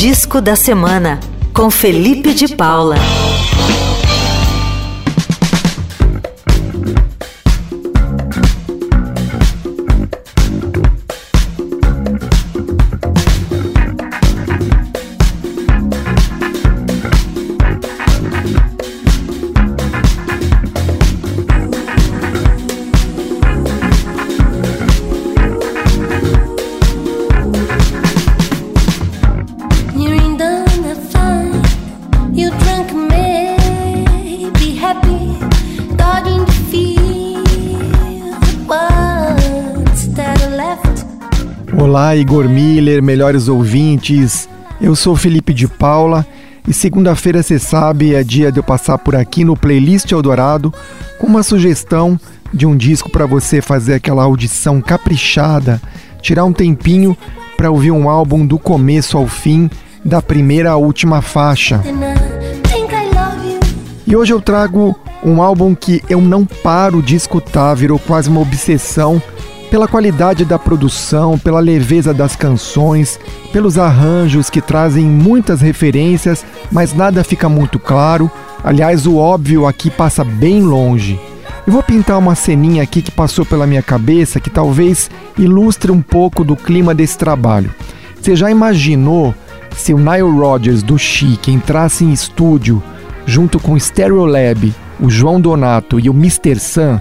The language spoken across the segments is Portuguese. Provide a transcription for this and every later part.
Disco da Semana, com Felipe de Paula. Olá, Igor Miller, melhores ouvintes. Eu sou Felipe de Paula e segunda-feira, você sabe, é dia de eu passar por aqui no Playlist Eldorado com uma sugestão de um disco para você fazer aquela audição caprichada, tirar um tempinho para ouvir um álbum do começo ao fim, da primeira à última faixa. E hoje eu trago um álbum que eu não paro de escutar, virou quase uma obsessão pela qualidade da produção, pela leveza das canções, pelos arranjos que trazem muitas referências, mas nada fica muito claro. Aliás, o óbvio aqui passa bem longe. Eu vou pintar uma ceninha aqui que passou pela minha cabeça que talvez ilustre um pouco do clima desse trabalho. Você já imaginou se o Nile Rodgers do Chic entrasse em estúdio junto com o Stereolab, o João Donato e o Mr. Sam?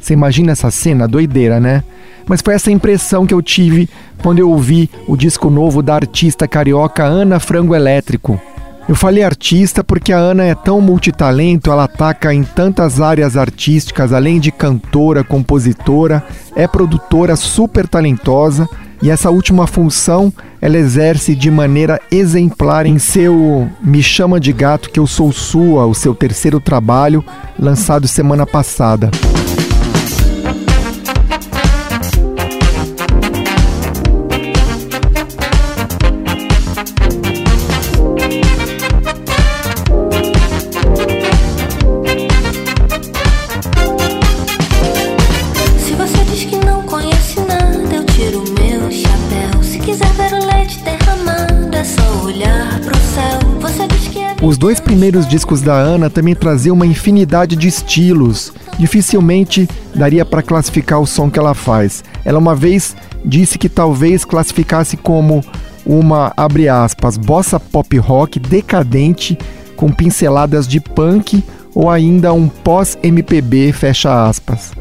Você imagina essa cena doideira, né? Mas foi essa impressão que eu tive quando eu ouvi o disco novo da artista carioca Ana Frango Elétrico. Eu falei artista porque a Ana é tão multitalento, ela ataca em tantas áreas artísticas, além de cantora, compositora, é produtora super talentosa e essa última função ela exerce de maneira exemplar em seu Me Chama de Gato que eu sou sua, o seu terceiro trabalho, lançado semana passada. Os dois primeiros discos da Ana também traziam uma infinidade de estilos. Dificilmente daria para classificar o som que ela faz. Ela uma vez disse que talvez classificasse como uma, abre aspas, bossa pop rock decadente com pinceladas de punk ou ainda um pós-MPB, fecha aspas.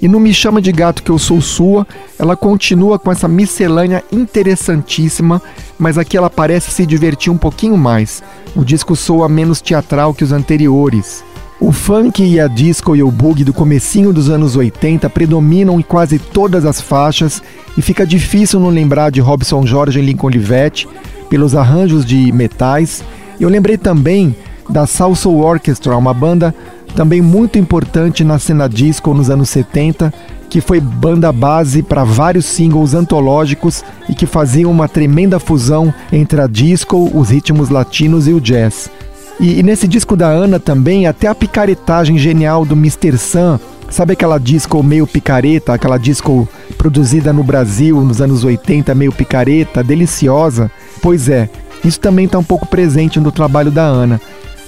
E no Me Chama de Gato Que Eu Sou Sua, ela continua com essa miscelânea interessantíssima, mas aqui ela parece se divertir um pouquinho mais. O disco soa menos teatral que os anteriores. O funk e a disco e o boogie do comecinho dos anos 80 predominam em quase todas as faixas e fica difícil não lembrar de Robson Jorge e Lincoln Livette pelos arranjos de metais. Eu lembrei também da Salsa Orchestra, uma banda também muito importante na cena disco nos anos 70, que foi banda base para vários singles antológicos e que faziam uma tremenda fusão entre a disco, os ritmos latinos e o jazz. E, e nesse disco da Ana também, até a picaretagem genial do Mr. Sam, sabe aquela disco meio picareta, aquela disco produzida no Brasil nos anos 80, meio picareta, deliciosa? Pois é, isso também está um pouco presente no trabalho da Ana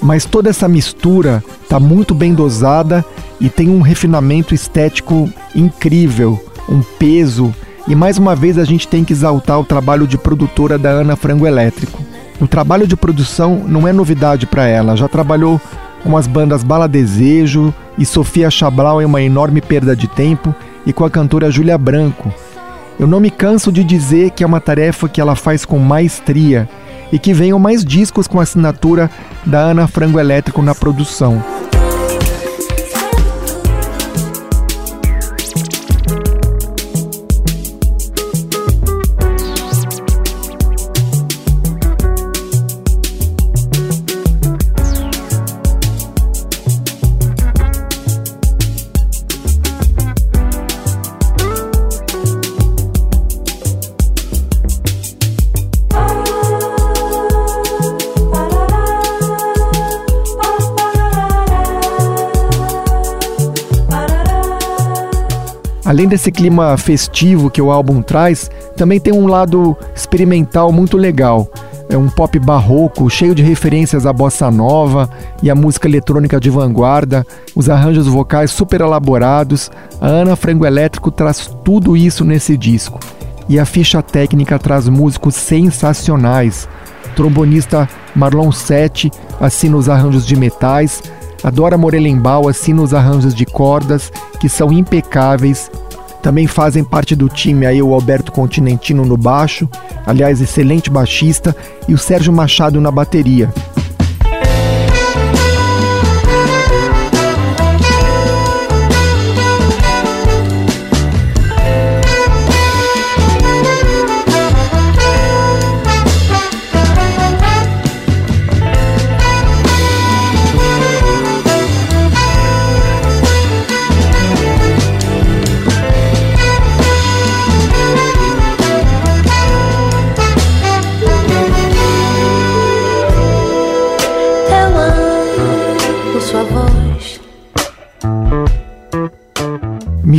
mas toda essa mistura está muito bem dosada e tem um refinamento estético incrível, um peso. E mais uma vez a gente tem que exaltar o trabalho de produtora da Ana Frango Elétrico. O trabalho de produção não é novidade para ela, já trabalhou com as bandas Bala Desejo e Sofia Chablau em uma enorme perda de tempo e com a cantora Júlia Branco. Eu não me canso de dizer que é uma tarefa que ela faz com maestria e que venham mais discos com assinatura da Ana Frango Elétrico na produção. Além desse clima festivo que o álbum traz, também tem um lado experimental muito legal. é um pop barroco, cheio de referências à bossa nova e à música eletrônica de vanguarda, os arranjos vocais super elaborados. A Ana Frango Elétrico traz tudo isso nesse disco. E a ficha técnica traz músicos sensacionais. Trombonista Marlon Sete assina os arranjos de metais, a Dora Morelenbaum assina os arranjos de cordas, que são impecáveis também fazem parte do time aí o Alberto Continentino no baixo, aliás, excelente baixista, e o Sérgio Machado na bateria.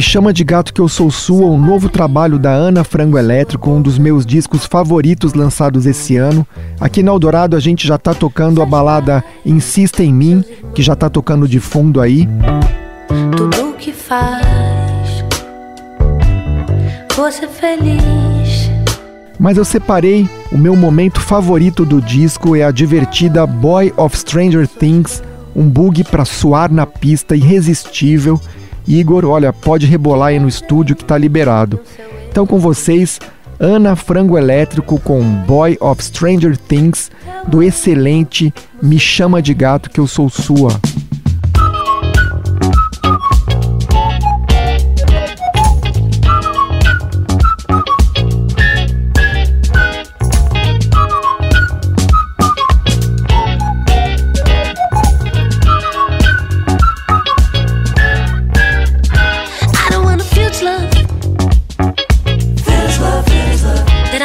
Chama de Gato Que Eu Sou Sua, um novo trabalho da Ana Frango Elétrico, um dos meus discos favoritos lançados esse ano. Aqui na Eldorado a gente já tá tocando a balada Insista em Mim, que já tá tocando de fundo aí. Tudo que faz você feliz. Mas eu separei o meu momento favorito do disco é a divertida Boy of Stranger Things, um bug para suar na pista irresistível Igor, olha, pode rebolar aí no estúdio que tá liberado. Então com vocês, Ana Frango Elétrico com Boy of Stranger Things, do excelente Me Chama de Gato que eu sou sua.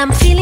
I'm feeling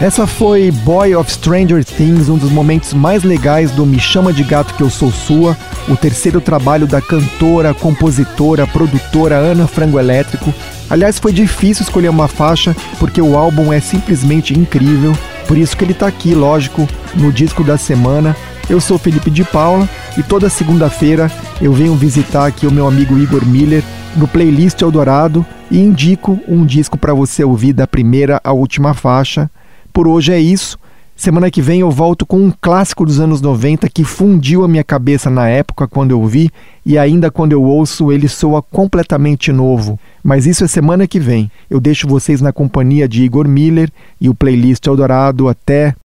Essa foi Boy of Stranger Things, um dos momentos mais legais do Me Chama de Gato Que Eu Sou Sua, o terceiro trabalho da cantora, compositora, produtora Ana Frango Elétrico. Aliás, foi difícil escolher uma faixa porque o álbum é simplesmente incrível, por isso que ele está aqui, lógico, no disco da semana. Eu sou Felipe de Paula e toda segunda-feira eu venho visitar aqui o meu amigo Igor Miller no playlist Eldorado e indico um disco para você ouvir da primeira à última faixa. Por hoje é isso. Semana que vem eu volto com um clássico dos anos 90 que fundiu a minha cabeça na época quando eu vi e ainda quando eu ouço ele soa completamente novo. Mas isso é semana que vem. Eu deixo vocês na companhia de Igor Miller e o playlist Eldorado até